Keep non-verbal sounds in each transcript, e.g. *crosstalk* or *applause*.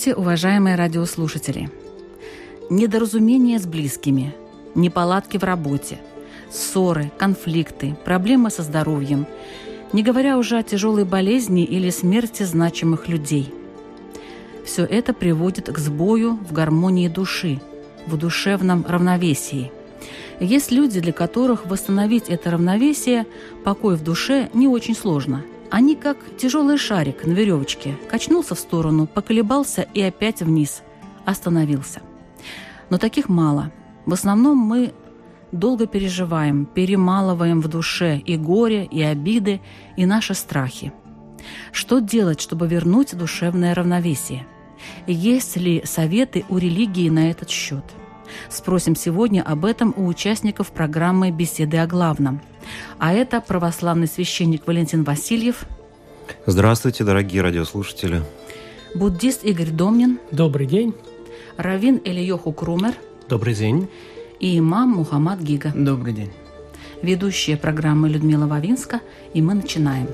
Здравствуйте, уважаемые радиослушатели! Недоразумения с близкими, неполадки в работе, ссоры, конфликты, проблемы со здоровьем, не говоря уже о тяжелой болезни или смерти значимых людей. Все это приводит к сбою в гармонии души, в душевном равновесии. Есть люди, для которых восстановить это равновесие, покой в душе не очень сложно – они как тяжелый шарик на веревочке. Качнулся в сторону, поколебался и опять вниз. Остановился. Но таких мало. В основном мы долго переживаем, перемалываем в душе и горе, и обиды, и наши страхи. Что делать, чтобы вернуть душевное равновесие? Есть ли советы у религии на этот счет? Спросим сегодня об этом у участников программы «Беседы о главном». А это православный священник Валентин Васильев. Здравствуйте, дорогие радиослушатели. Буддист Игорь Домнин. Добрый день. Равин Элиоху Крумер. Добрый день. И имам Мухаммад Гига. Добрый день. Ведущая программы Людмила Вавинска, и мы начинаем.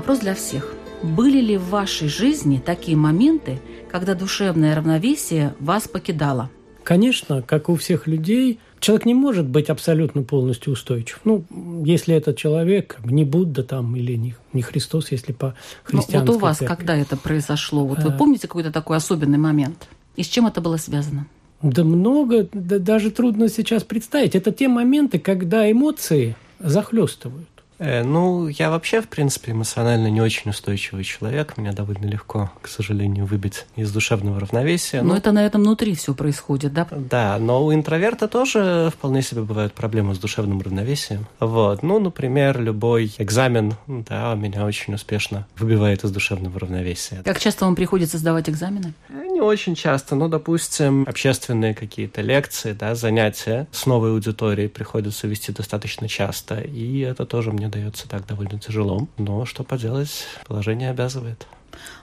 Вопрос для всех. Были ли в вашей жизни такие моменты, когда душевное равновесие вас покидало? Конечно, как у всех людей, человек не может быть абсолютно полностью устойчив. Ну, если этот человек не Будда там или не, не Христос, если по христианской ну, Вот у вас церкви. когда это произошло? Вот вы А. помните какой-то такой особенный момент? И с чем это было связано? Да много, да даже трудно сейчас представить. Это те моменты, когда эмоции захлестывают. Э, ну, я вообще, в принципе, эмоционально не очень устойчивый человек. Меня довольно легко, к сожалению, выбить из душевного равновесия. Но Ну, это на этом внутри все происходит, да? Да, но у интроверта тоже вполне себе бывают проблемы с душевным равновесием. Вот, ну, например, любой экзамен, да, меня очень успешно выбивает из душевного равновесия. Как часто вам приходится сдавать экзамены? Не очень часто, но, допустим, общественные какие-то лекции, да, занятия с новой аудиторией приходится вести достаточно часто, и это тоже мне дается так довольно тяжело. Но что поделать, положение обязывает.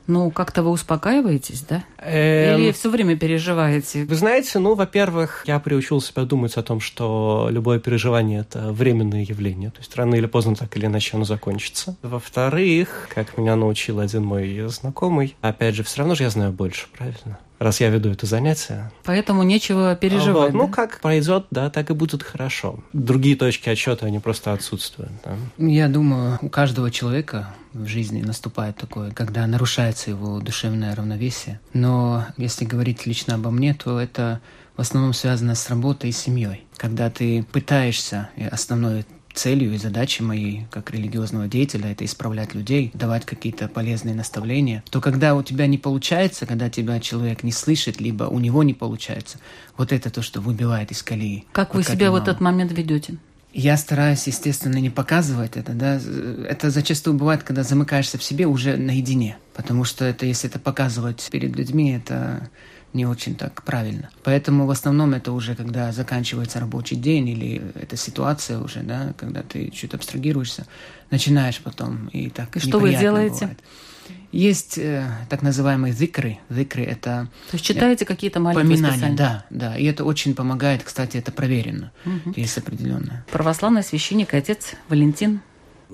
Ну, как-то вы успокаиваетесь, да? Эм, Или все время переживаете? Вы знаете, ну, во-первых, я приучил себя думать о том, что любое переживание – это временное явление, то есть рано или поздно так или иначе оно закончится. Во-вторых, как меня научил один мой знакомый, опять же, все равно же я знаю больше, правильно? Раз я веду это занятие. Поэтому нечего переживать. Вот, ну, да? как пройдет, да, так и будет хорошо. Другие точки отчета, они просто отсутствуют. да. Я думаю, у каждого человека в жизни наступает такое, когда нарушается его душевное равновесие. Но если говорить лично обо мне, то это в основном связано с работой и семьей. Когда ты пытаешься, и основной целью и задачей моей как религиозного деятеля это исправлять людей, давать какие-то полезные наставления, то когда у тебя не получается, когда тебя человек не слышит, либо у него не получается, вот это то, что выбивает из колеи. Как вы Вот себя в имам. этот момент ведете? Я стараюсь, естественно, не показывать это, да. Это зачастую бывает, когда замыкаешься в себе уже наедине. Потому что это, если это показывать перед людьми, это не очень так правильно. Поэтому в основном это уже когда заканчивается рабочий день или эта ситуация уже, да, когда ты чуть абстрагируешься, начинаешь потом и так И что вы неприятно делаете? бывает. Есть э, так называемые зикры. Зикры это То есть читаете какие-то маленькие поминания, да, да. И это очень помогает, кстати, это проверено. Есть определенное. Православный священник, отец Валентин.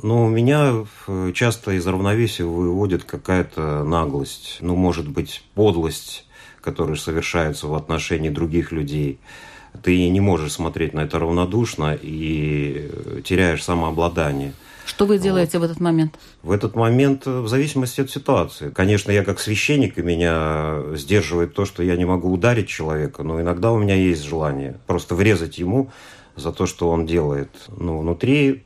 Ну, меня э, часто из равновесия выводит какая-то наглость, ну, может быть, подлость, которая совершается в отношении других людей. Ты не можешь смотреть на это равнодушно и э, теряешь самообладание. Что вы делаете вот. в этот момент? В этот момент, в зависимости от ситуации. Конечно, я как священник, и меня сдерживает то, что я не могу ударить человека, но иногда у меня есть желание просто врезать ему за то, что он делает. Но внутри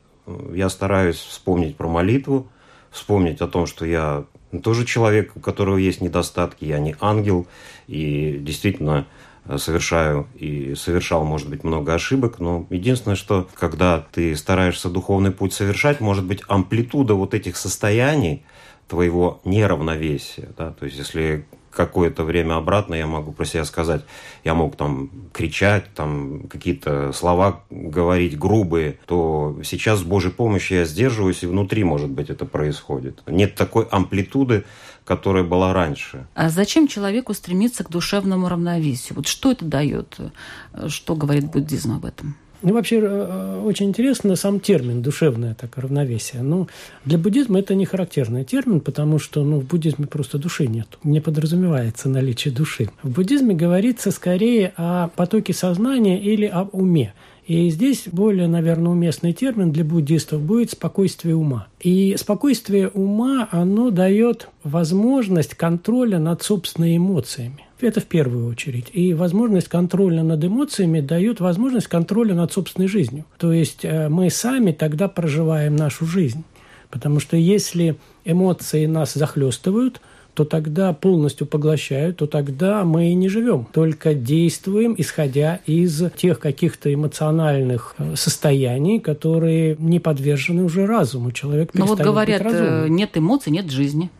я стараюсь вспомнить про молитву, вспомнить о том, что я тоже человек, у которого есть недостатки, я не ангел, и действительно э, совершаю и совершал, может быть, много ошибок, но единственное, что когда ты стараешься духовный путь совершать, может быть, амплитуда вот этих состояний твоего неравновесия, да, то есть если какое-то время обратно я могу про себя сказать. Я мог там кричать, там какие-то слова говорить грубые, то сейчас с Божьей помощью я сдерживаюсь, и внутри, может быть, это происходит. Нет такой амплитуды, которая была раньше. А зачем человеку стремиться к душевному равновесию? Вот что это дает? Что говорит буддизм об этом? Ну, вообще, э, очень интересно сам термин «душевное так, равновесие». Ну, для буддизма это не характерный термин, потому что ну, в буддизме просто души нет. Не подразумевается наличие души. В буддизме говорится скорее о потоке сознания или об уме. И здесь более, наверное, уместный термин для буддистов будет спокойствие ума. И спокойствие ума, оно дает возможность контроля над собственными эмоциями. Это в первую очередь. И возможность контроля над эмоциями дает возможность контроля над собственной жизнью. То есть э, мы сами тогда проживаем нашу жизнь. Потому что если эмоции нас захлестывают – то тогда полностью поглощают, то тогда мы и не живем, только действуем, исходя из тех каких-то эмоциональных э, состояний, которые не подвержены уже разуму. Человек Но вот говорят, э, нет эмоций, нет жизни.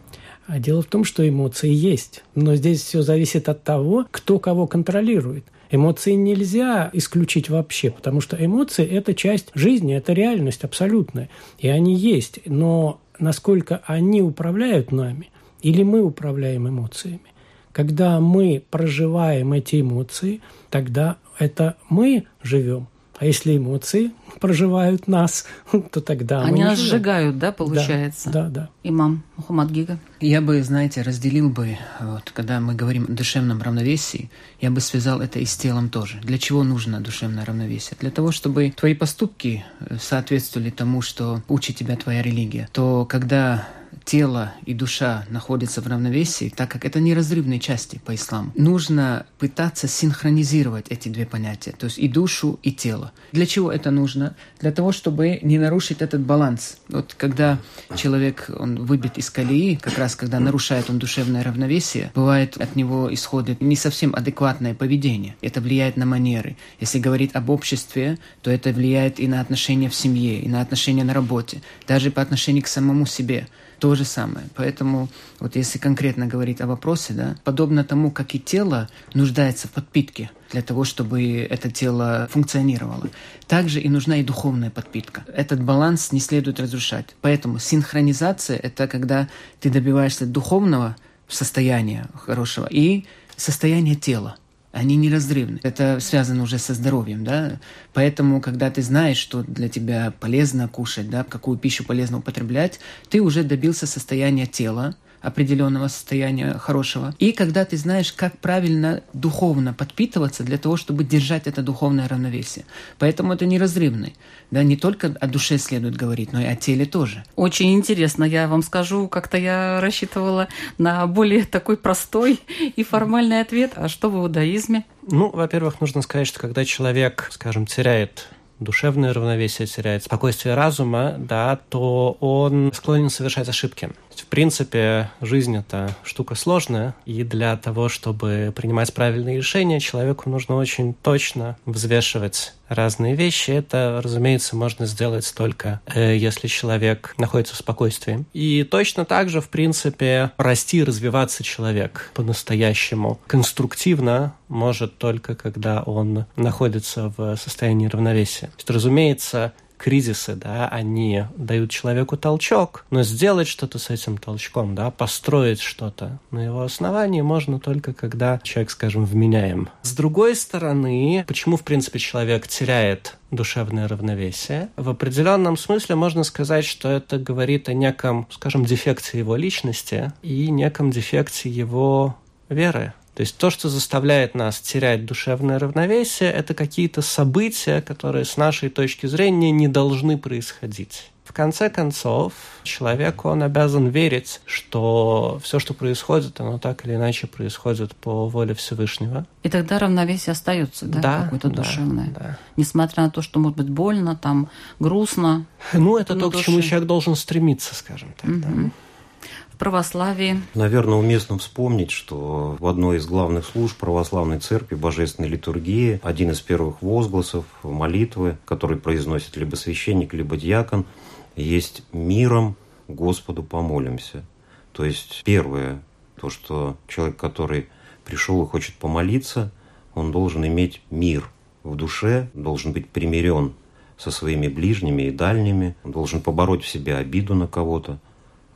А дело в том, что эмоции есть. Но здесь все зависит от того, кто кого контролирует. Эмоции нельзя исключить вообще, потому что эмоции – это часть жизни, это реальность абсолютная. И они есть. Но насколько они управляют нами, или мы управляем эмоциями. Когда мы проживаем эти эмоции, тогда это мы живем. А если эмоции проживают нас, *laughs* то тогда Они мы нас живем. сжигают, да, получается? Да, да. да. Имам Мухаммад Гига. Я бы, знаете, разделил бы, вот, когда мы говорим о душевном равновесии, я бы связал это и с телом тоже. Для чего нужно душевное равновесие? Для того, чтобы твои поступки э, соответствовали тому, что учит тебя твоя религия. То когда тело и душа находятся в равновесии, так как это неразрывные части по исламу, нужно пытаться синхронизировать эти две понятия, то есть и душу, и тело. Для чего это нужно? Для того, чтобы не нарушить этот баланс. Вот когда человек, он выбит из колеи, как раз когда нарушает он душевное равновесие, бывает от него исходит не совсем адекватное поведение. Это влияет на манеры. Если говорить об обществе, то это влияет и на отношения в семье, и на отношения на работе, даже по отношению к самому себе то же самое. Поэтому вот если конкретно говорить о вопросе, да, подобно тому, как и тело нуждается в подпитке для того, чтобы это тело функционировало, также и нужна и духовная подпитка. Этот баланс не следует разрушать. Поэтому синхронизация – это когда ты добиваешься духовного состояния хорошего и состояния тела – они неразрывны. Это связано уже со здоровьем, да. Поэтому, когда ты знаешь, что для тебя полезно кушать, да, какую пищу полезно употреблять, ты уже добился состояния тела, определенного состояния хорошего. И когда ты знаешь, как правильно духовно подпитываться для того, чтобы держать это духовное равновесие. Поэтому это неразрывный. Да, не только о душе следует говорить, но и о теле тоже. Очень интересно. Я вам скажу, как-то я рассчитывала на более такой простой и формальный ответ. А что в иудаизме? Ну, во-первых, нужно сказать, что когда человек, скажем, теряет душевное равновесие теряет, спокойствие разума, да, то он склонен совершать ошибки. В принципе, жизнь — это штука сложная, и для того, чтобы принимать правильные решения, человеку нужно очень точно взвешивать разные вещи. Это, разумеется, можно сделать только э, если человек находится в спокойствии. И точно так же, в принципе, расти и развиваться человек по-настоящему конструктивно может только когда он находится в состоянии равновесия. То есть, разумеется, кризисы, да, они дают человеку толчок, но сделать что-то с этим толчком, да, построить что-то на его основании можно только когда человек, скажем, вменяем. С другой стороны, почему, в принципе, человек теряет душевное равновесие. В определенном смысле можно сказать, что это говорит о неком, скажем, дефекте его личности и неком дефекте его веры. То есть то, что заставляет нас терять душевное равновесие, это какие-то события, которые с нашей точки зрения не должны происходить. В конце концов, человек, он обязан верить, что все, что происходит, оно так или иначе происходит по воле Всевышнего. И тогда равновесие остается, да, Да, какое-то да, душевное. да. Несмотря на то, что может быть больно, там грустно. Ну, это то, к чему человек должен стремиться, скажем так. да. Православии Наверное, уместно вспомнить, что в одной из главных служб православной церкви божественной литургии один из первых возгласов молитвы, который произносит либо священник, либо диакон, есть «миром Господу помолимся». То есть первое, то, что человек, который пришел и хочет помолиться, он должен иметь мир в душе, должен быть примирен со своими ближними и дальними, он должен побороть в себе обиду на кого-то,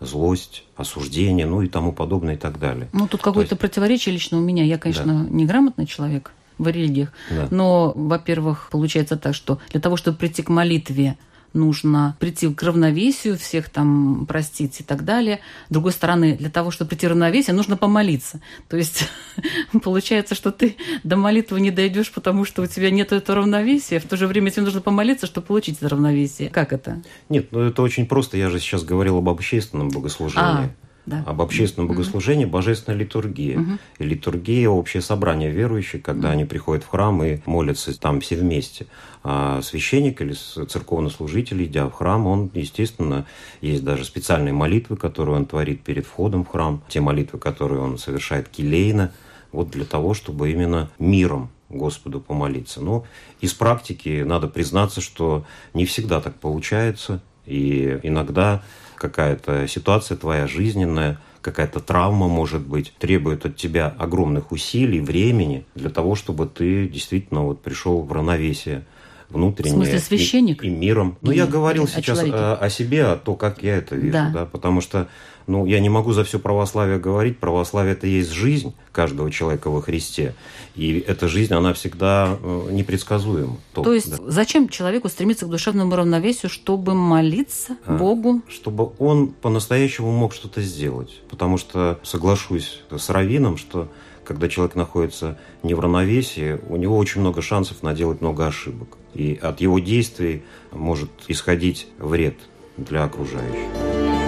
злость, осуждение, ну и тому подобное и так далее. Ну, тут какое-то противоречие лично у меня. Я, конечно, неграмотный человек в религиях. Да. Но, во-первых, получается так, что для того, чтобы прийти к молитве, нужно прийти к равновесию, всех там простить и так далее. С другой стороны, для того, чтобы прийти к равновесию, нужно помолиться. То есть *laughs* получается, что ты до молитвы не дойдешь, потому что у тебя нет этого равновесия. В то же время тебе нужно помолиться, чтобы получить это равновесие. Как это? Нет, ну это очень просто. Я же сейчас говорил об общественном богослужении. А, да. Об общественном богослужении божественная литургия. И литургия – общее собрание верующих, когда они приходят в храм и молятся там все вместе. А священник или церковнослужитель, идя в храм, он, естественно, есть даже специальные молитвы, которые он творит перед входом в храм, те молитвы, которые он совершает келейно, вот для того, чтобы именно миром Господу помолиться. Но из практики надо признаться, что не всегда так получается, и иногда какая-то ситуация твоя жизненная, какая-то травма, может быть, требует от тебя огромных усилий, времени для того, чтобы ты действительно вот пришел в равновесие внутреннее. В смысле, и- священник? И, миром. Ну, Или- я говорил сейчас о, о себе, о то, как я это вижу, Да. да, потому что, ну, я не могу за все православие говорить. Православие – это есть жизнь каждого человека во Христе. И эта жизнь, она всегда э, непредсказуема. То есть да. зачем человеку стремиться к душевному равновесию, чтобы молиться А. Богу? чтобы он по-настоящему мог что-то сделать. Потому что соглашусь с Равином, что когда человек находится не в равновесии, у него очень много шансов наделать много ошибок. И от его действий может исходить вред для окружающих.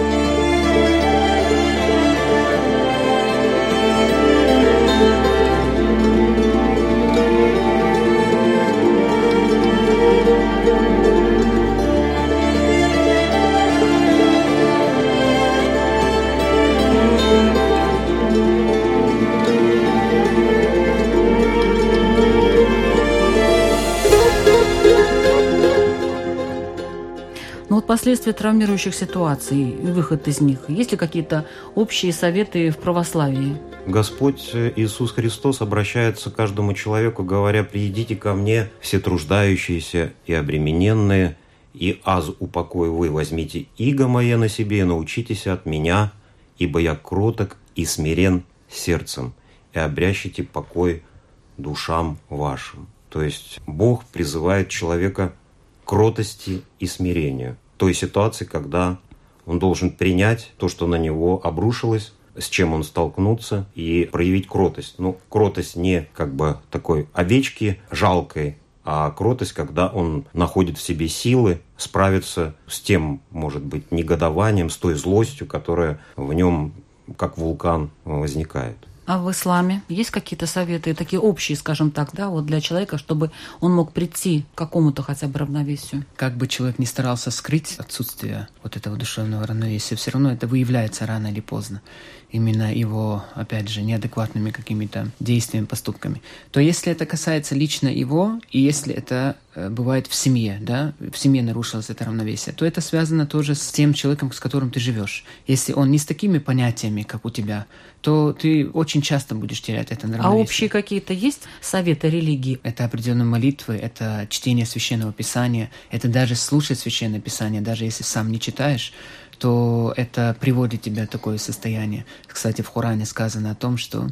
Последствия травмирующих ситуаций и выход из них. Есть ли какие-то общие советы в православии? Господь Иисус Христос обращается к каждому человеку, говоря, «Приидите ко мне, все труждающиеся и обремененные, и аз упокою вы, возьмите иго мое на себе и научитесь от меня, ибо я кроток и смирен сердцем, и обрящите покой душам вашим». То есть Бог призывает человека к кротости и смирению. Той ситуации, когда он должен принять то, что на него обрушилось, с чем он столкнуться, и проявить кротость. Ну, кротость не как бы такой овечки жалкой, а кротость, когда он находит в себе силы справиться с тем, может быть, негодованием, с той злостью, которая в нем, как вулкан, возникает. А в исламе есть какие-то советы, такие общие, скажем так, да, вот для человека, чтобы он мог прийти к какому-то хотя бы равновесию? Как бы человек ни старался скрыть отсутствие вот этого душевного равновесия, все равно это выявляется рано или поздно. Именно его, опять же, неадекватными какими-то действиями, поступками. То если это касается лично его, и если это э, бывает в семье, да, в семье нарушилось это равновесие, то это связано тоже с тем человеком, с которым ты живешь. Если он не с такими понятиями, как у тебя, то ты очень часто будешь терять это А равновесие. общие какие-то есть советы религии? Это определенные молитвы, это чтение священного писания, это даже слушать священное писание, даже если сам не читаешь, то это приводит тебя в такое состояние. Кстати, в Коране сказано о том, что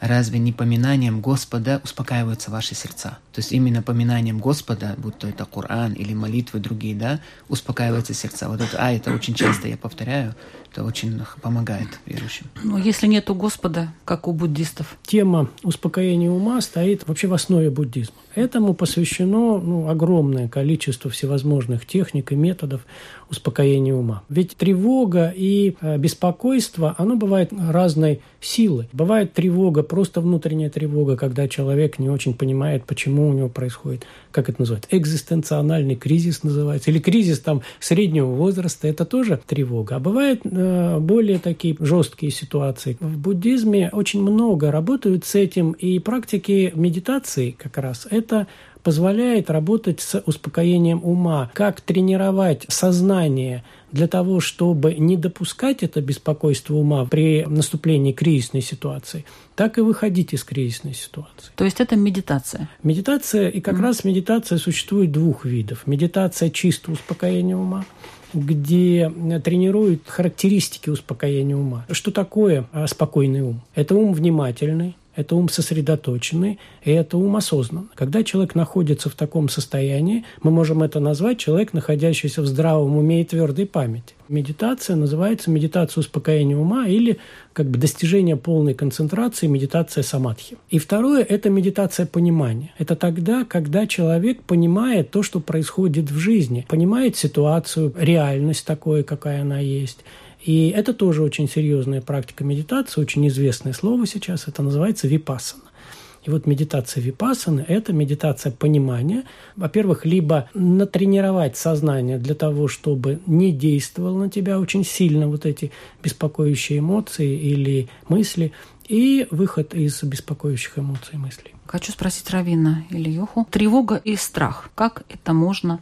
разве не поминанием Господа успокаиваются ваши сердца? То есть именно поминанием Господа, будь то это Коран или молитвы другие, да, успокаиваются сердца. Вот это, а, это очень часто я повторяю, это очень помогает верующим. Ну, если нету Господа, как у буддистов. Тема успокоения ума стоит вообще в основе буддизма. Этому посвящено ну, огромное количество всевозможных техник и методов успокоения ума. Ведь тревога и э, беспокойство, оно бывает разной силы. Бывает тревога, просто внутренняя тревога, когда человек не очень понимает, почему у него происходит, как это называется, экзистенциональный кризис называется, или кризис там среднего возраста, это тоже тревога. А бывают э, более такие жесткие ситуации. В буддизме очень много работают с этим, и практики медитации как раз это позволяет работать с успокоением ума, как тренировать сознание для того, чтобы не допускать это беспокойство ума при наступлении кризисной ситуации, так и выходить из кризисной ситуации. То есть это медитация? Медитация, и как mm. раз медитация существует двух видов. Медитация чисто успокоения ума, где тренируют характеристики успокоения ума. Что такое а, спокойный ум? Это ум внимательный, это ум сосредоточенный, и это ум осознанный. Когда человек находится в таком состоянии, мы можем это назвать человек, находящийся в здравом уме и твердой памяти. Медитация называется медитация успокоения ума или как бы достижение полной концентрации, медитация самадхи. И второе – это медитация понимания. Это тогда, когда человек понимает то, что происходит в жизни, понимает ситуацию, реальность такой, какая она есть, и это тоже очень серьезная практика медитации, очень известное слово сейчас, это называется випассана. И вот медитация випассаны – это медитация понимания. Во-первых, либо натренировать сознание для того, чтобы не действовало на тебя очень сильно вот эти беспокоящие эмоции или мысли, и выход из беспокоящих эмоций и мыслей. Хочу спросить Равина или Йоху. Тревога и страх. Как это можно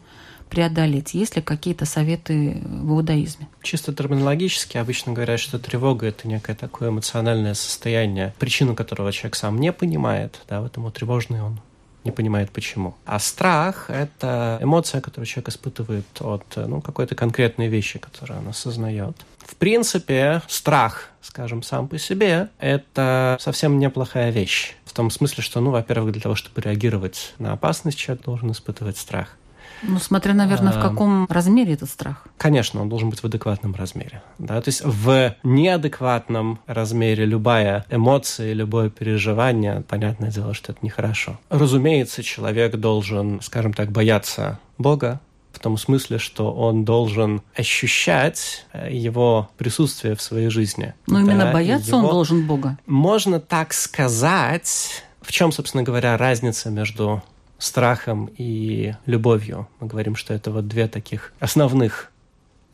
преодолеть? Есть ли какие-то советы в иудаизме? Чисто терминологически обычно говорят, что тревога – это некое такое эмоциональное состояние, причину которого человек сам не понимает, да, поэтому тревожный он не понимает почему. А страх – это эмоция, которую человек испытывает от ну, какой-то конкретной вещи, которую он осознает. В принципе, страх, скажем, сам по себе, это совсем неплохая вещь. В том смысле, что, ну, во-первых, для того, чтобы реагировать на опасность, человек должен испытывать страх. Ну, смотря, наверное, в а, каком размере этот страх. Конечно, он должен быть в адекватном размере. Да? То есть в неадекватном размере любая эмоция, любое переживание, понятное дело, что это нехорошо. Разумеется, человек должен, скажем так, бояться Бога, в том смысле, что он должен ощущать э, его присутствие в своей жизни. Но да, именно бояться его... он должен Бога. Можно так сказать. В чем, собственно говоря, разница между страхом и любовью. Мы говорим, что это вот две таких основных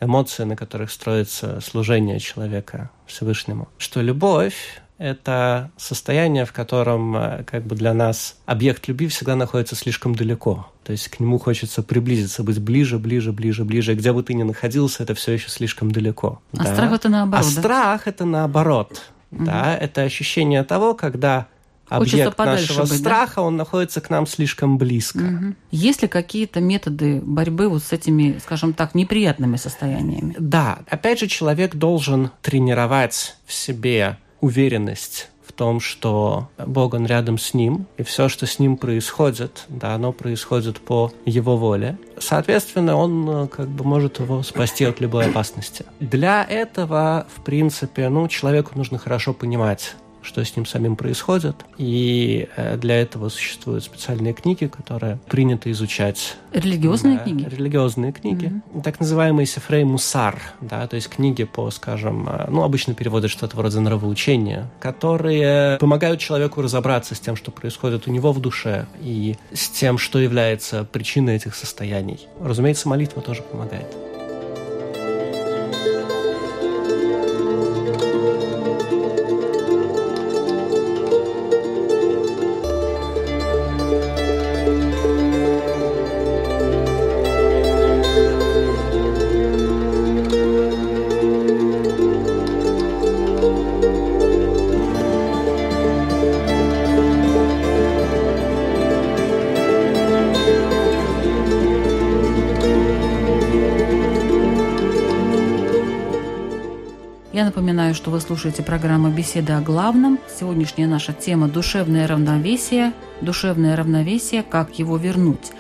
эмоции, на которых строится служение человека Всевышнему. Что любовь — это состояние, в котором э, как бы для нас объект любви всегда находится слишком далеко. То есть к нему хочется приблизиться, быть ближе, ближе, ближе, ближе. Где бы ты ни находился, это все еще слишком далеко. А да? страх это наоборот. А да? страх это наоборот. Угу. Да, это ощущение того, когда объект нашего быть, страха, да? он находится к нам слишком близко. Угу. Есть ли какие-то методы борьбы вот с этими, скажем так, неприятными состояниями? Да, опять же, человек должен тренировать в себе уверенность в том, что Бог, Он рядом с ним, и все, что с ним происходит, да, оно происходит по Его воле. Соответственно, Он э, как бы может его спасти от любой опасности. Для этого, в принципе, ну, человеку нужно хорошо понимать, что с ним самим происходит. И э, для этого существуют специальные книги, которые принято изучать. Религиозные да, книги? Религиозные книги. Mm-hmm. Так называемые сифрей мусар, да, то есть книги по, скажем, э, ну, обычно переводят что-то вроде нравоучения, которые помогают человеку разобраться с тем, что происходит у него в душе, и с тем, что является причиной этих состояний. Разумеется, молитва тоже помогает. Слушаете программу «Беседы о главном». Сегодняшняя наша тема – душевное равновесие. Душевное равновесие, как его вернуть.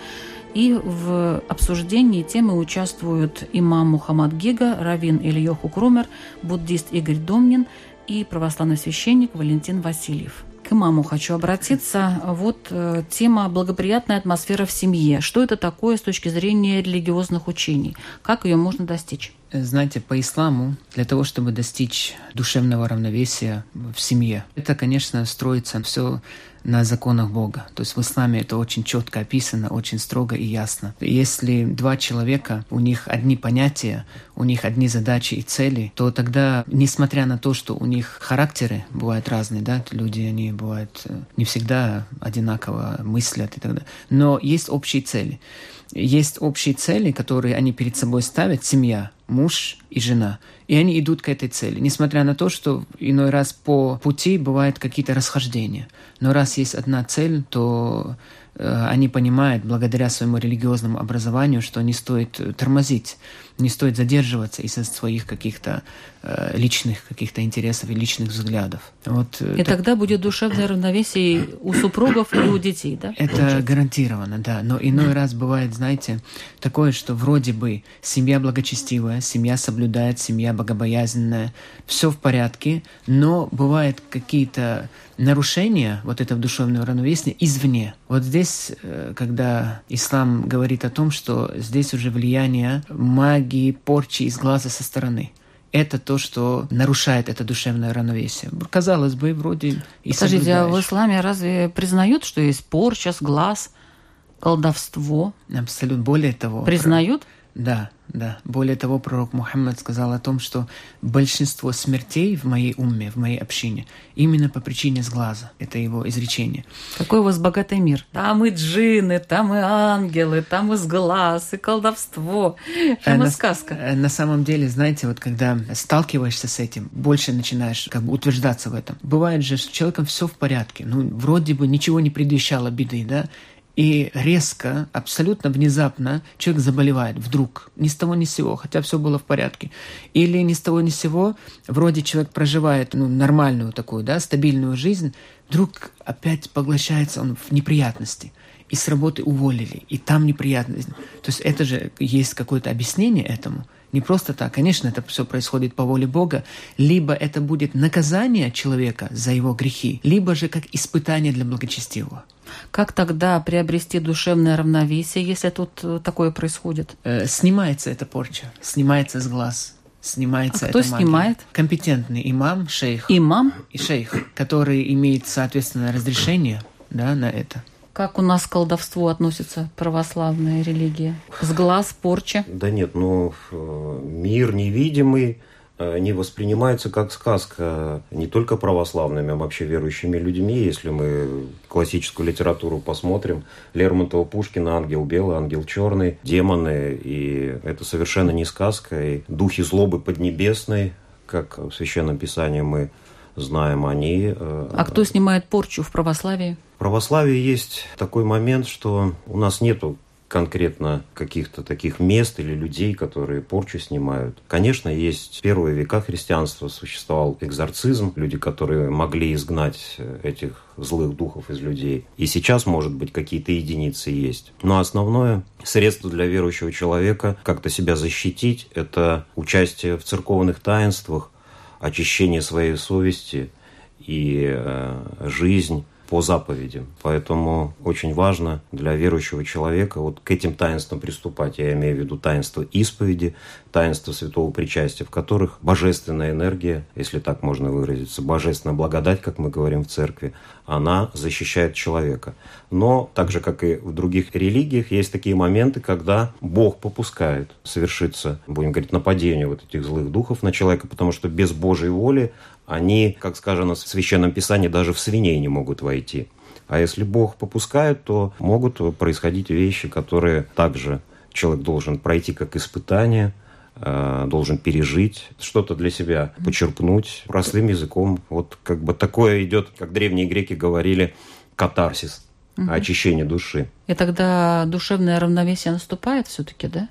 И в обсуждении темы участвуют имам Мухаммад Гига, раввин Ильёху Крумер, буддист Игорь Домнин и православный священник Валентин Васильев. К имаму хочу обратиться. Вот э, тема «Благоприятная атмосфера в семье». Что это такое с точки зрения религиозных учений? Как ее можно достичь? Знаете, по исламу, для того, чтобы достичь душевного равновесия в семье, это, конечно, строится все на законах Бога. То есть в исламе это очень четко описано, очень строго и ясно. Если два человека, у них одни понятия, у них одни задачи и цели, то тогда, несмотря на то, что у них характеры бывают разные, да, люди, они бывают э, не всегда одинаково мыслят и так далее, но есть общие цели есть общие цели, которые они перед собой ставят, семья, муж и жена. И они идут к этой цели, несмотря на то, что иной раз по пути бывают какие-то расхождения. Но раз есть одна цель, то Э, они понимают благодаря своему религиозному образованию, что не стоит тормозить, не стоит задерживаться из-за своих каких-то э, личных каких-то интересов и личных взглядов. Вот, и так... тогда будет душевное равновесие у супругов и у детей, да? Это получается? гарантированно, да. Но иной раз бывает, знаете, такое, что вроде бы семья благочестивая, семья соблюдает, семья богобоязненная, все в порядке, но бывают какие-то нарушение вот этого душевного равновесия извне. Вот здесь, э, когда ислам говорит о том, что здесь уже влияние магии, порчи из глаза со стороны это то, что нарушает это душевное равновесие. Казалось бы, вроде и Скажите, а в исламе разве признают, что есть порча с глаз, колдовство? Абсолютно. Более того... Признают? Да, да. Более того, пророк Мухаммад сказал о том, что большинство смертей в моей умме, в моей общине, именно по причине сглаза. Это его изречение. Какой у вас богатый мир. Там и джины, там и ангелы, там и сглаз, и колдовство. Прямо на, сказка. Э, на самом деле, знаете, вот когда сталкиваешься с этим, больше начинаешь как бы утверждаться в этом. Бывает же, с человеком все в порядке. Ну, вроде бы ничего не предвещало беды, да? И резко, абсолютно внезапно человек заболевает вдруг, ни с того ни с сего, хотя все было в порядке. Или ни с того ни с сего, вроде человек проживает ну, нормальную такую, да, стабильную жизнь, вдруг опять поглощается он в неприятности. И с работы уволили, и там неприятности. То есть это же есть какое-то объяснение этому – не просто так. Конечно, это все происходит по воле Бога. Либо это будет наказание человека за его грехи, либо же как испытание для благочестивого. Как тогда приобрести душевное равновесие, если тут э, такое происходит? Э, снимается эта порча, снимается с глаз, снимается а кто эта магия. снимает? Компетентный имам, шейх. Имам? И шейх, который имеет, соответственно, разрешение да, на это. Как у нас к колдовству относится православная религия? С глаз порча? Да нет, ну, мир невидимый э, не воспринимается как сказка не только православными, а вообще верующими людьми. Если мы классическую литературу посмотрим, Лермонтова, Пушкина, ангел белый, ангел черный, демоны, и это совершенно не сказка. И духи злобы поднебесной, как в Священном Писании мы знаем, они... Э, а кто снимает порчу в православии? В православии есть такой момент, что у нас нету конкретно каких-то таких мест или людей, которые порчу снимают. Конечно, есть в первые века христианства существовал экзорцизм, люди, которые могли изгнать этих злых духов из людей. И сейчас, может быть, какие-то единицы есть. Но основное средство для верующего человека как-то себя защитить – это участие в церковных таинствах, очищение своей совести и э, жизнь по заповедям. Поэтому очень важно для верующего человека вот к этим таинствам приступать. Я имею в виду таинство исповеди, таинство святого причастия, в которых божественная энергия, если так можно выразиться, божественная благодать, как мы говорим в церкви, она защищает человека. Но так же, как и в других религиях, есть такие моменты, когда Бог попускает совершиться, будем говорить, нападение вот этих злых духов на человека, потому что без Божьей воли они, как сказано в Священном Писании, даже в свиней не могут войти. А если Бог попускает, то могут происходить вещи, которые также человек должен пройти как испытание, э, должен пережить, что-то для себя почерпнуть простым языком. Вот как бы такое идет, как древние греки говорили, катарсис, угу. очищение души. И тогда душевное равновесие наступает все-таки, да?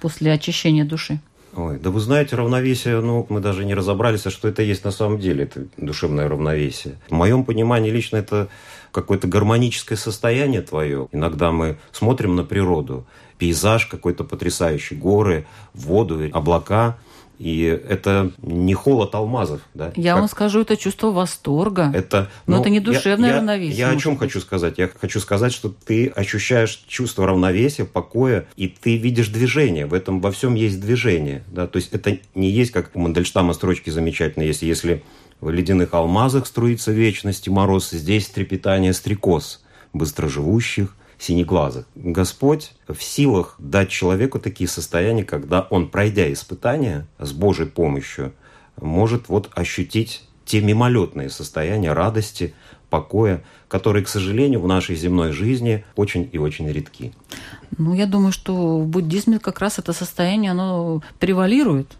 После очищения души. Ой, да вы знаете, равновесие, ну, мы даже не разобрались, а что это есть на самом деле, это душевное равновесие. В моем понимании лично это какое-то гармоническое состояние твое. Иногда мы смотрим на природу, пейзаж какой-то потрясающий, горы, воду, облака, И это не холод алмазов. Да? Я как... вам скажу, это чувство восторга. Это, Но ну, это не душевное я, равновесие. Я, я о чем быть. хочу сказать? Я хочу сказать, что ты ощущаешь чувство равновесия, покоя, и ты видишь движение. В этом во всем есть движение. Да? То есть это не есть, как у Мандельштама строчки замечательные, если, если в ледяных алмазах струится вечность и мороз, здесь трепетание стрекоз, быстроживущих, синеглазых. Господь в силах дать человеку такие состояния, когда он, пройдя испытания с Божьей помощью, может вот ощутить те мимолетные состояния радости, покоя, которые, к сожалению, в нашей земной жизни очень и очень редки. Ну, я думаю, что в буддизме как раз это состояние, оно превалирует.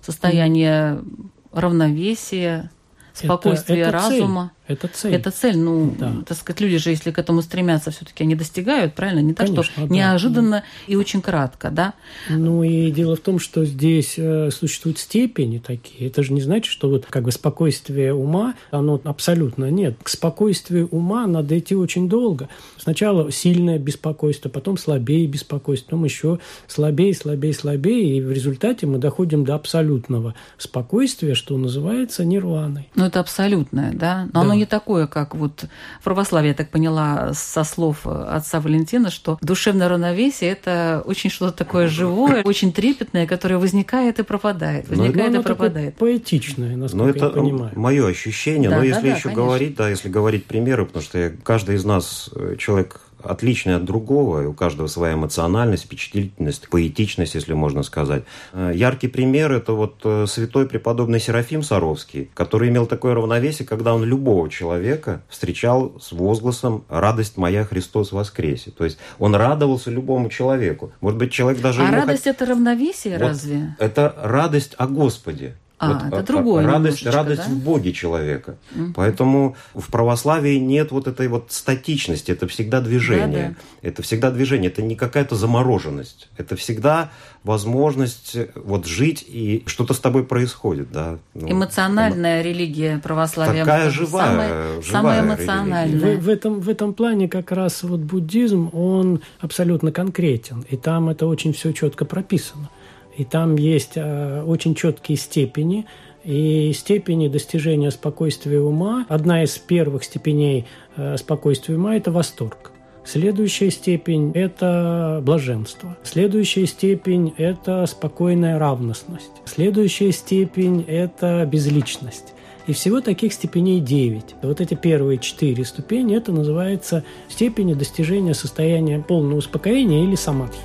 Состояние mm. равновесия, спокойствия это, это разума. Цель. Это цель. Это цель. Ну, да. так сказать, люди же, если к этому стремятся, все-таки они достигают, правильно? Не так, Конечно, что да. неожиданно да. и очень кратко, да? Ну и дело в том, что здесь э, существуют степени такие. Это же не значит, что вот как бы спокойствие ума, оно абсолютно нет. К спокойствию ума надо идти очень долго. Сначала сильное беспокойство, потом слабее беспокойство, потом еще слабее, слабее, слабее. И в результате мы доходим до абсолютного спокойствия, что называется нирваной. Ну это абсолютное, да? Но да. Оно не такое, как вот в православии, я так поняла, со слов отца Валентина, что душевное равновесие – это очень что-то такое живое, *laughs* очень трепетное, которое возникает и пропадает, ну, возникает но и пропадает. Поэтичное, насколько но это я понимаю. мое ощущение, да, но если да, еще конечно. говорить, да, если говорить примеры, потому что каждый из нас э, человек отличный от другого, и у каждого своя эмоциональность, впечатлительность, поэтичность, если можно сказать. Э, яркий пример – это вот э, святой преподобный Серафим Саровский, который имел такое равновесие, когда он любого человека встречал с возгласом «Радость моя, Христос воскресе». То есть он радовался любому человеку. Может быть, человек даже... А радость хот... – это равновесие вот разве? Это радость о Господе. А, вот, это а, другое. Радость, радость да? в Боге человека. Mm. Поэтому в православии нет вот этой вот статичности, это всегда движение. Да, да. Это всегда движение, это не какая-то замороженность. Это всегда возможность вот жить, и что-то с тобой происходит. Да? Ну, Эмоциональная эмо... религия православия. Такая живая, самая, живая самая эмоциональная. В, в, этом, в этом плане как раз вот буддизм, он абсолютно конкретен. И там это очень все четко прописано. И там есть э, очень четкие степени, и степени достижения спокойствия ума. Одна из первых степеней э, спокойствия ума – это восторг. Следующая степень – это блаженство. Следующая степень – это спокойная равностность. Следующая степень – это безличность. И всего таких степеней 9. Вот эти первые четыре ступени – это называется степени достижения состояния полного успокоения или самадхи.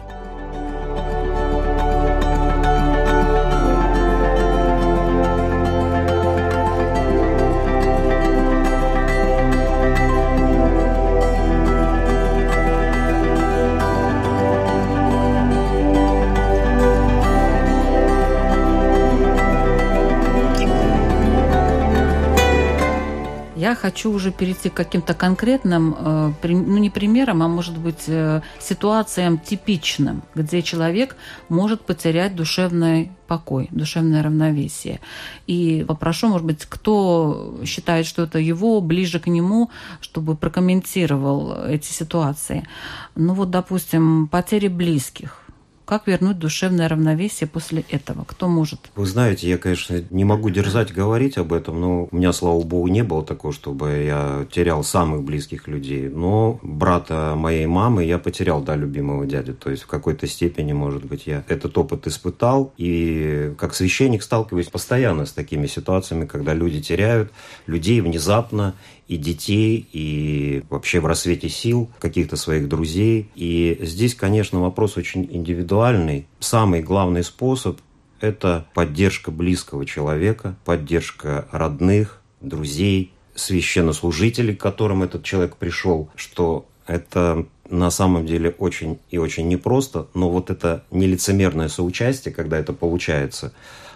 Хочу уже перейти к каким-то конкретным, э, ну не примерам, а может быть э, ситуациям типичным, где человек может потерять душевный покой, душевное равновесие. И попрошу, может быть, кто считает, что это его, ближе к нему, чтобы прокомментировал эти ситуации. Ну вот, допустим, потери близких как вернуть душевное равновесие после этого? Кто может? Вы знаете, я, конечно, не могу дерзать говорить об этом, но у меня, слава богу, не было такого, чтобы я терял самых близких людей. Но брата моей мамы я потерял, да, любимого дядю. То есть в какой-то степени, может быть, я этот опыт испытал. И как священник сталкиваюсь постоянно с такими ситуациями, когда люди теряют людей внезапно и детей, и вообще в рассвете сил каких-то своих друзей. И здесь, конечно, вопрос очень индивидуальный. Самый главный способ – это поддержка близкого человека, поддержка родных, друзей, священнослужителей, к которым этот человек пришел, что это на самом деле очень и очень непросто, но вот это нелицемерное соучастие, когда это получается,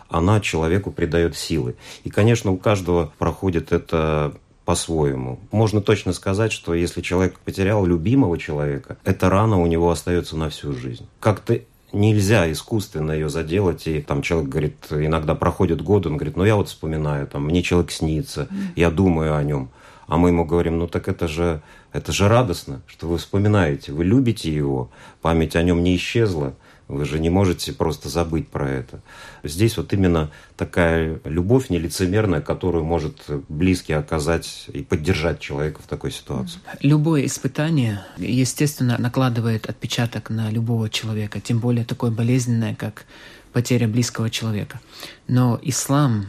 она человеку придает силы. И, конечно, у каждого проходит это по-своему. Можно точно сказать, что если человек потерял любимого человека, эта рана у него остается на всю жизнь. Как-то нельзя искусственно ее заделать. И там человек говорит, иногда проходит год, он говорит, ну я вот вспоминаю, там мне человек снится, я думаю о нем. А мы ему говорим, ну так это же, это же радостно, что вы вспоминаете, вы любите его, память о нем не исчезла, вы же не можете просто забыть про это. Здесь вот именно такая любовь нелицемерная, которую может близкий оказать и поддержать человека в такой ситуации. Любое испытание, естественно, накладывает отпечаток на любого человека, тем более такое болезненное, как потеря близкого человека. Но ислам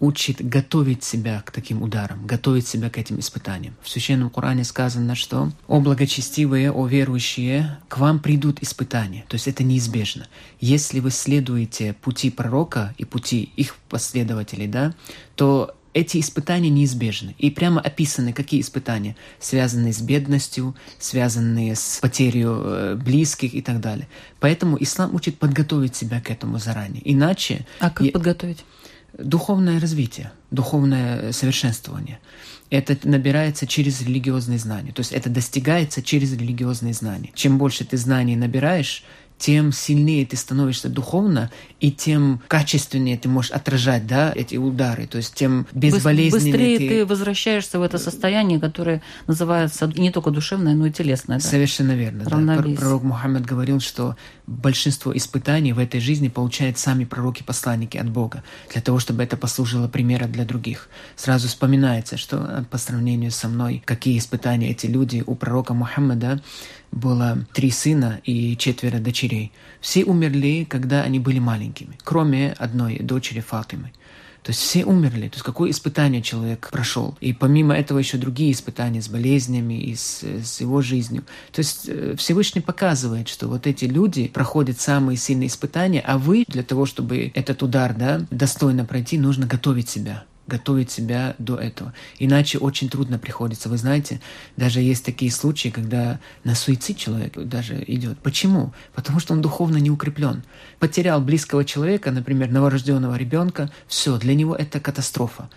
учит готовить себя к таким ударам, готовить себя к этим испытаниям. В Священном Коране сказано, что «О благочестивые, о верующие, к вам придут испытания». То есть это неизбежно. Если вы следуете пути пророка и пути их последователей, да, то эти испытания неизбежны. И прямо описаны, какие испытания, связанные с бедностью, связанные с потерей э, близких и так далее. Поэтому ислам учит подготовить себя к этому заранее. Иначе... А как я... подготовить? Духовное развитие, духовное совершенствование. Это набирается через религиозные знания. То есть это достигается через религиозные знания. Чем больше ты знаний набираешь, тем сильнее ты становишься духовно, и тем качественнее ты можешь отражать да, эти удары, то есть тем безболезненнее Быстрее ты... ты возвращаешься в это состояние, которое называется не только душевное, но и телесное. Да? Совершенно верно. Да. Пророк Мухаммед говорил, что большинство испытаний в этой жизни получают сами пророки-посланники от Бога, для того, чтобы это послужило примером для других. Сразу вспоминается, что по сравнению со мной, какие испытания эти люди у пророка Мухаммеда было три сына и четверо дочерей. Все умерли, когда они были маленькими, кроме одной дочери Фатимы. То есть все умерли. То есть какое испытание человек прошел. И помимо этого еще другие испытания с болезнями и с, с его жизнью. То есть э, Всевышний показывает, что вот эти люди проходят самые сильные испытания, а вы для того, чтобы этот удар да, достойно пройти, нужно готовить себя готовить себя до этого. Иначе очень трудно приходится. Вы знаете, даже есть такие случаи, когда на суицид человек даже идет. Почему? Потому что он духовно не укреплен. Потерял близкого человека, например, новорожденного ребенка, все, для него это катастрофа.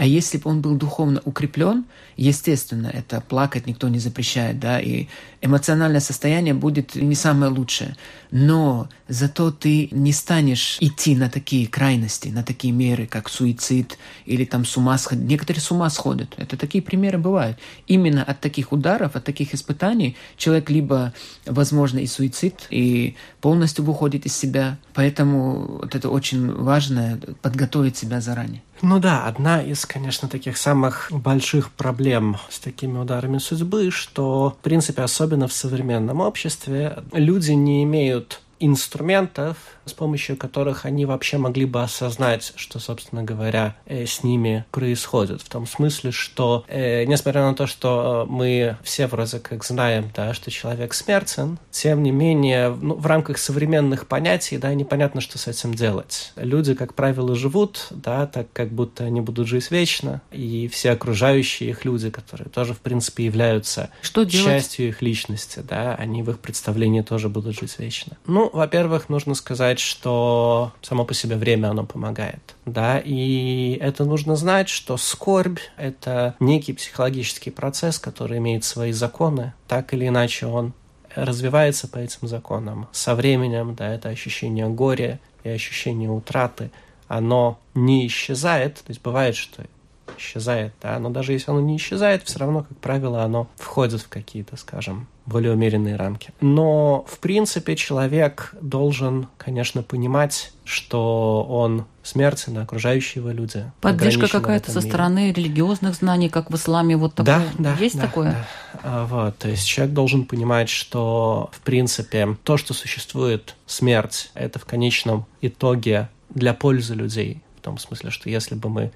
А если бы он был духовно укреплен, естественно, это плакать никто не запрещает, да, и эмоциональное состояние будет не самое лучшее. Но зато ты не станешь идти на такие крайности, на такие меры, как суицид или там с ума сходить. Некоторые с ума сходят. Это такие примеры бывают. Именно от таких ударов, от таких испытаний человек либо, возможно, и суицид, и полностью выходит из себя. Поэтому вот это очень важно, подготовить себя заранее. Ну да, одна из, конечно, таких самых больших проблем с такими ударами судьбы, что, в принципе, особенно в современном обществе, люди не имеют инструментов, с помощью которых они вообще могли бы осознать, что, собственно говоря, э, с ними происходит. В том смысле, что, э, несмотря на то, что мы все вроде как знаем, да, что человек смертен, тем не менее, ну, в рамках современных понятий, да, непонятно, что с этим делать. Люди, как правило, живут, да, так как будто они будут жить вечно, и все окружающие их люди, которые тоже, в принципе, являются что частью их личности, да, они в их представлении тоже будут жить вечно. Ну, во-первых, нужно сказать, что само по себе время оно помогает. Да, и это нужно знать, что скорбь — это некий психологический процесс, который имеет свои законы. Так или иначе он развивается по этим законам. Со временем, да, это ощущение горя и ощущение утраты, оно не исчезает. То есть бывает, что исчезает, да, но даже если оно не исчезает, все равно, как правило, оно входит в какие-то, скажем, более умеренные рамки. Но, в принципе, человек должен, конечно, понимать, что он смертен, а окружающие его люди. Поддержка какая-то со стороны религиозных знаний, как в исламе, вот такое. Да, да. Есть да, такое? Да. А, вот, то есть человек должен понимать, что, в принципе, то, что существует смерть, это в конечном итоге для пользы людей. В том смысле, что если бы мы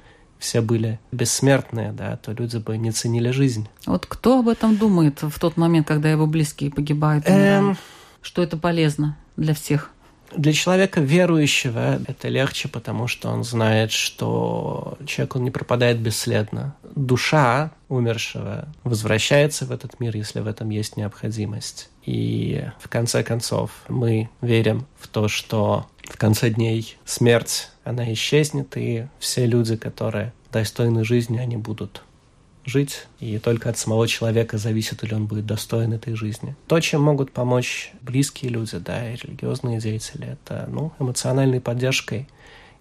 все были бессмертные, да, то люди бы не ценили жизнь. Вот кто об этом думает в тот момент, когда его близкие погибают? Эм... Что это полезно для всех? Для человека верующего это легче, потому что он знает, что человек он не пропадает бесследно. Душа умершего возвращается в этот мир, если в этом есть необходимость. И в конце концов мы верим в то, что в конце дней смерть, она исчезнет, и все люди, которые достойны жизни, они будут жить, и только от самого человека зависит, ли он будет достоин этой жизни. То, чем могут помочь близкие люди, да, и религиозные деятели, это, ну, эмоциональной поддержкой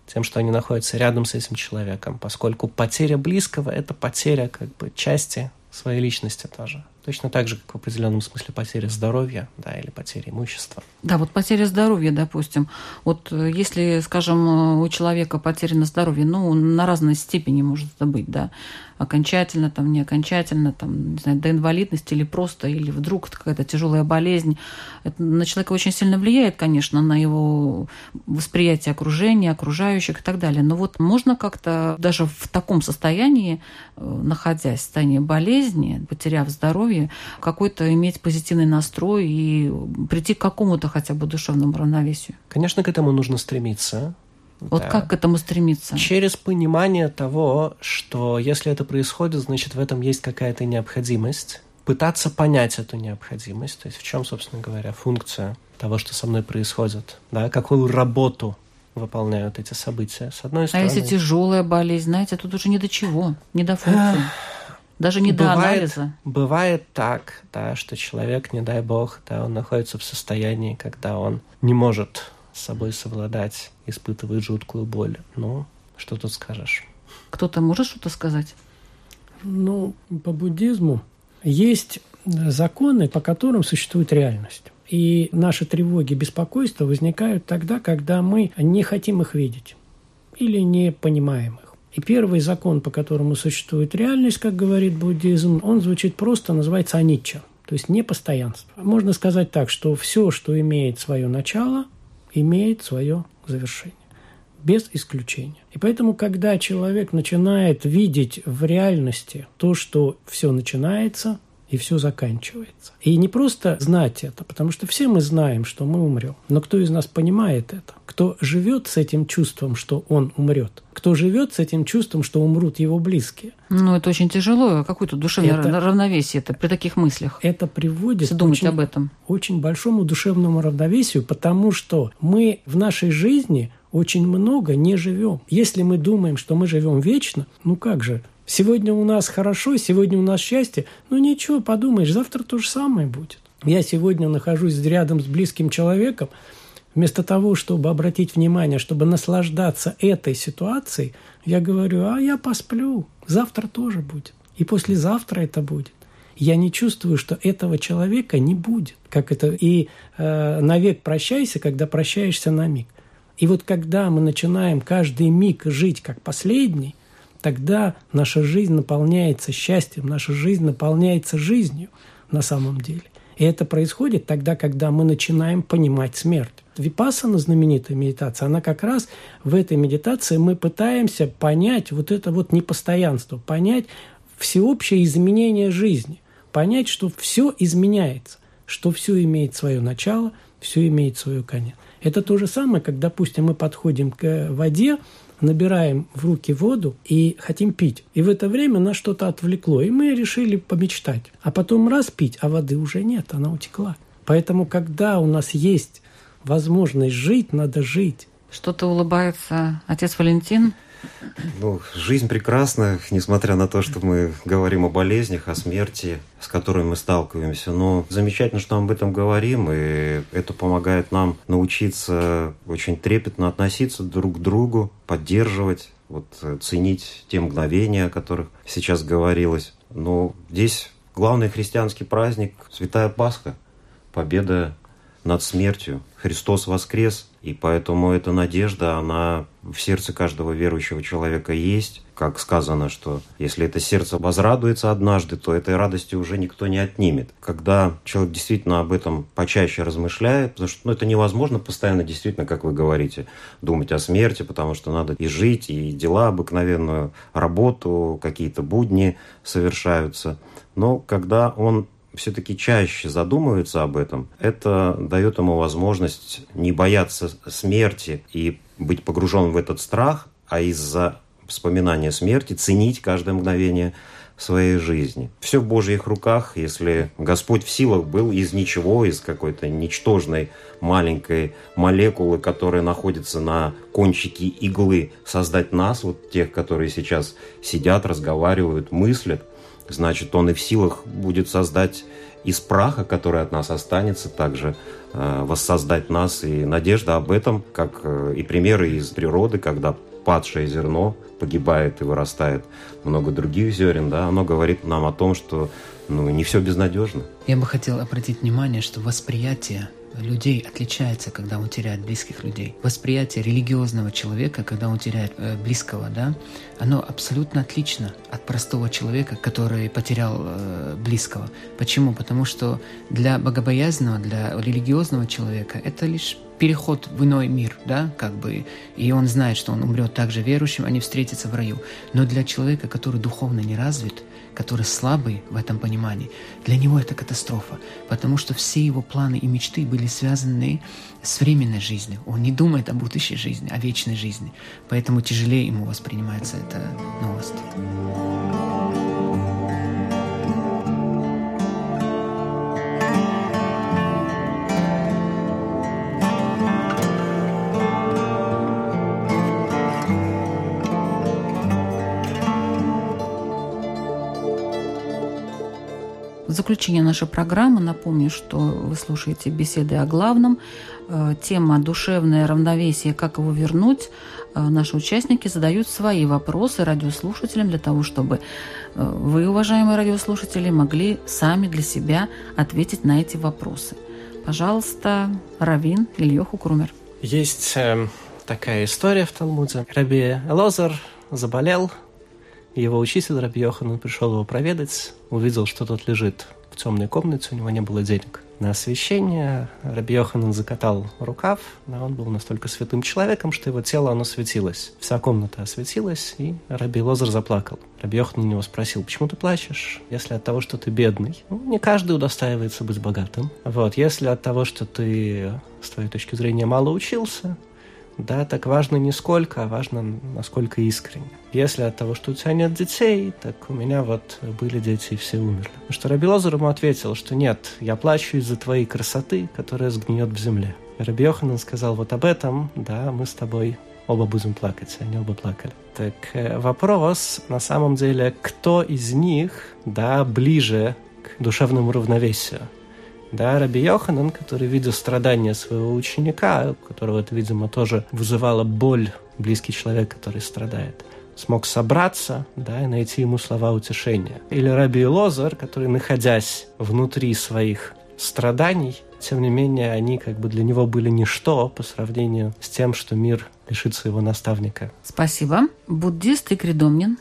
тем, что они находятся рядом с этим человеком, поскольку потеря близкого – это потеря как бы части своей личности тоже. Точно так же, как в определенном смысле потеря здоровья, да, или потеря имущества. Да, вот потеря здоровья, допустим. Вот э, если, скажем, у человека потеряно здоровье, ну, на разной степени может это быть, да, окончательно, там, не окончательно, там, не знаю, до инвалидности или просто, или вдруг какая-то тяжелая болезнь. Это на человека очень сильно влияет, конечно, на его восприятие окружения, окружающих и так далее. Но вот можно как-то даже в таком состоянии, э, находясь в состоянии болезни, потеряв здоровье, какой-то иметь позитивный настрой и прийти к какому-то хотя бы душевному равновесию? Конечно, к этому нужно стремиться. Вот да. как к этому стремиться? Через понимание того, что если это происходит, значит в этом есть какая-то необходимость. Пытаться понять эту необходимость, то есть в чем, собственно говоря, функция того, что со мной происходит, да, какую работу выполняют эти события. С одной стороны. А если тяжелая болезнь, знаете, тут уже ни до чего, не до функции. Даже не бывает, до анализа. Бывает так, да, что человек, не дай бог, да, он находится в состоянии, когда он не может с собой совладать, испытывает жуткую боль. Ну, что тут скажешь? Кто-то может что-то сказать? Ну, по буддизму есть законы, по которым существует реальность. И наши тревоги, беспокойства возникают тогда, когда мы не хотим их видеть или не понимаем их. И первый закон, по которому существует реальность, как говорит буддизм, он звучит просто, называется аничча, то есть непостоянство. Можно сказать так, что все, что имеет свое начало, имеет свое завершение без исключения. И поэтому, когда человек начинает видеть в реальности то, что все начинается и все заканчивается. И не просто знать это, потому что все мы знаем, что мы умрем. Но кто из нас понимает это? Кто живет с этим чувством, что он умрет? Кто живет с этим чувством, что умрут его близкие? Ну, это очень тяжело. Какое то душевное это, равновесие это при таких мыслях? Это приводит к очень, об этом. очень большому душевному равновесию, потому что мы в нашей жизни очень много не живем. Если мы думаем, что мы живем вечно, ну как же, сегодня у нас хорошо, сегодня у нас счастье, ну ничего, подумаешь, завтра то же самое будет. Я сегодня нахожусь рядом с близким человеком, вместо того, чтобы обратить внимание, чтобы наслаждаться этой ситуацией, я говорю, а я посплю, завтра тоже будет. И послезавтра это будет. Я не чувствую, что этого человека не будет. Как это и э, навек прощайся, когда прощаешься на миг. И вот когда мы начинаем каждый миг жить как последний, тогда наша жизнь наполняется счастьем, наша жизнь наполняется жизнью на самом деле. И это происходит тогда, когда мы начинаем понимать смерть. Випассана, знаменитая медитация, она как раз в этой медитации мы пытаемся понять вот это вот непостоянство, понять всеобщее изменение жизни, понять, что все изменяется, что все имеет свое начало, все имеет свой конец. Это то же самое, как, допустим, мы подходим к воде, набираем в руки воду и хотим пить. И в это время нас что-то отвлекло, и мы решили помечтать. А потом раз пить, а воды уже нет, она утекла. Поэтому, когда у нас есть возможность жить, надо жить. Что-то улыбается отец Валентин. Ну, жизнь прекрасна, несмотря на то, что мы говорим о болезнях, о смерти, с которыми мы сталкиваемся. Но замечательно, что мы об этом говорим, и это помогает нам научиться очень трепетно относиться друг к другу, поддерживать, вот, ценить те мгновения, о которых сейчас говорилось. Но здесь главный христианский праздник – Святая Пасха, победа над смертью. Христос воскрес, и поэтому эта надежда, она в сердце каждого верующего человека есть. Как сказано, что если это сердце возрадуется однажды, то этой радости уже никто не отнимет. Когда человек действительно об этом почаще размышляет, потому что ну, это невозможно постоянно, действительно, как вы говорите, думать о смерти, потому что надо и жить, и дела обыкновенную, работу, какие-то будни совершаются. Но когда он все-таки чаще задумывается об этом, это дает ему возможность не бояться смерти и быть погружен в этот страх, а из-за вспоминания смерти ценить каждое мгновение своей жизни. Все в Божьих руках, если Господь в силах был из ничего, из какой-то ничтожной маленькой молекулы, которая находится на кончике иглы, создать нас, вот тех, которые сейчас сидят, разговаривают, мыслят, значит, Он и в силах будет создать из праха, который от нас останется, также э, воссоздать нас. И надежда об этом, как э, и примеры из природы, когда падшее зерно погибает и вырастает много других зерен, да, оно говорит нам о том, что ну, не все безнадежно. Я бы хотел обратить внимание, что восприятие людей отличается, когда он теряет близких людей. Восприятие религиозного человека, когда он теряет э, близкого, да, оно абсолютно отлично от простого человека, который потерял э, близкого. Почему? Потому что для богобоязненного, для религиозного человека это лишь переход в иной мир, да, как бы, и он знает, что он умрет также верующим, они встретятся в раю. Но для человека, который духовно не развит, который слабый в этом понимании, для него это катастрофа, потому что все его планы и мечты были связаны с временной жизнью. Он не думает о будущей жизни, о вечной жизни, поэтому тяжелее ему воспринимается эта новость. В заключение нашей программы напомню, что вы слушаете беседы о главном. Э, тема «Душевное равновесие. Как его вернуть?» э, Наши участники задают свои вопросы радиослушателям для того, чтобы э, вы, уважаемые радиослушатели, могли сами для себя ответить на эти вопросы. Пожалуйста, Равин Ильёху Крумер. Есть э, такая история в Талмуде. Раби Лозар заболел, его учитель Раби Йоханан пришел его проведать, увидел, что тот лежит в темной комнате, у него не было денег на освещение. Раби Йоханан закатал рукав, но он был настолько святым человеком, что его тело, оно светилось. Вся комната осветилась, и Раби Лозар заплакал. Раби Йоханан у него спросил, почему ты плачешь, если от того, что ты бедный? Ну, не каждый удостаивается быть богатым. Вот, если от того, что ты, с твоей точки зрения, мало учился, да, так важно не сколько, а важно насколько искренне. Если от того, что у тебя нет детей, так у меня вот были дети и все умерли. Потому что Раби Лозар ему ответил, что нет, я плачу из-за твоей красоты, которая сгниет в земле. Раби Йоханан сказал, вот об этом, да, мы с тобой оба будем плакать, они оба плакали. Так э, вопрос, на самом деле, кто из них, да, ближе к душевному равновесию? Да, Раби Йоханан, который видел страдания своего ученика, у которого это, видимо, тоже вызывало боль, близкий человек, который страдает, смог собраться да, и найти ему слова утешения. Или Раби Лозар, который, находясь внутри своих страданий, тем не менее, они как бы для него были ничто по сравнению с тем, что мир лишится его наставника. Спасибо. Буддист и Кридомнин.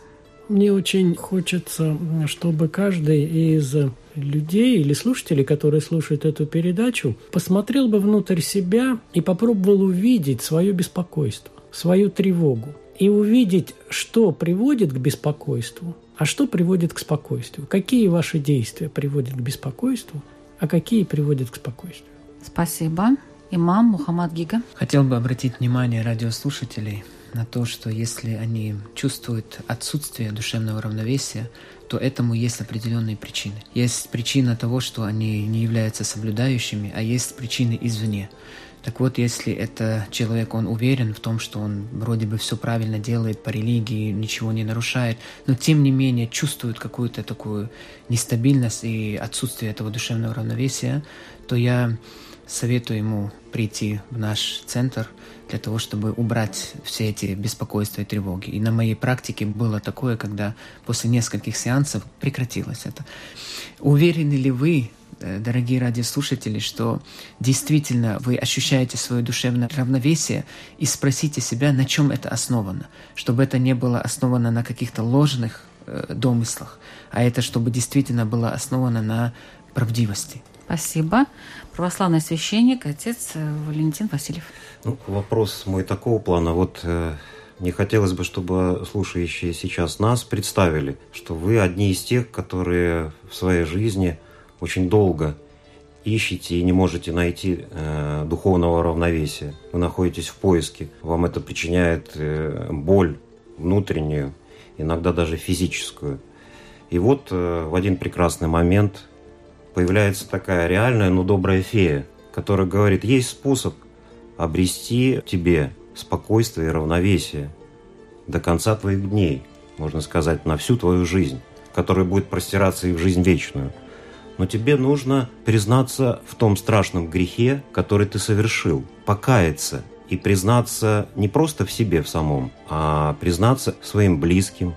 Мне очень хочется, чтобы каждый из людей или слушателей, которые слушают эту передачу, посмотрел бы внутрь себя и попробовал увидеть свое беспокойство, свою тревогу. И увидеть, что приводит к беспокойству, а что приводит к спокойствию. Какие ваши действия приводят к беспокойству, а какие приводят к спокойствию. Спасибо. Имам Мухаммад Гига. Хотел бы обратить внимание радиослушателей на то, что если они чувствуют отсутствие душевного равновесия, то этому есть определенные причины. Есть причина того, что они не являются соблюдающими, а есть причины извне. Так вот, если это человек, он уверен в том, что он вроде бы все правильно делает по религии, ничего не нарушает, но тем не менее чувствует какую-то такую нестабильность и отсутствие этого душевного равновесия, то я советую ему прийти в наш центр для того, чтобы убрать все эти беспокойства и тревоги. И на моей практике было такое, когда после нескольких сеансов прекратилось это. Уверены ли вы, э, дорогие радиослушатели, что действительно вы ощущаете свое душевное равновесие и спросите себя, на чем это основано, чтобы это не было основано на каких-то ложных э, домыслах, а это чтобы действительно было основано на правдивости. Спасибо. Православный священник, отец э, Валентин Васильев. Ну, вопрос мой такого плана. Вот э, мне хотелось бы, чтобы слушающие сейчас нас представили, что вы одни из тех, которые в своей жизни очень долго ищете и не можете найти э, духовного равновесия. Вы находитесь в поиске, вам это причиняет э, боль внутреннюю, иногда даже физическую. И вот э, в один прекрасный момент появляется такая реальная, но добрая фея, которая говорит, есть способ обрести тебе спокойствие и равновесие до конца твоих дней, можно сказать, на всю твою жизнь, которая будет простираться и в жизнь вечную. но тебе нужно признаться в том страшном грехе, который ты совершил, покаяться и признаться не просто в себе в самом, а признаться своим близким,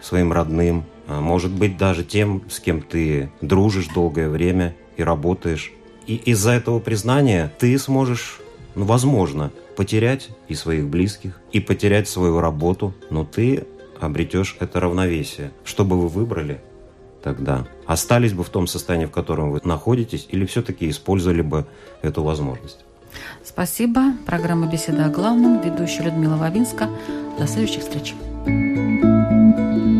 своим родным, может быть даже тем, с кем ты дружишь долгое время и работаешь. И из-за этого признания ты сможешь, ну, возможно, потерять и своих близких, и потерять свою работу, но ты обретешь это равновесие. Что бы вы выбрали тогда? Остались бы в том состоянии, в котором вы находитесь, или все-таки использовали бы эту возможность? Спасибо. Программа «Беседа о главном». Ведущая Людмила Вавинска. До следующих встреч. thank you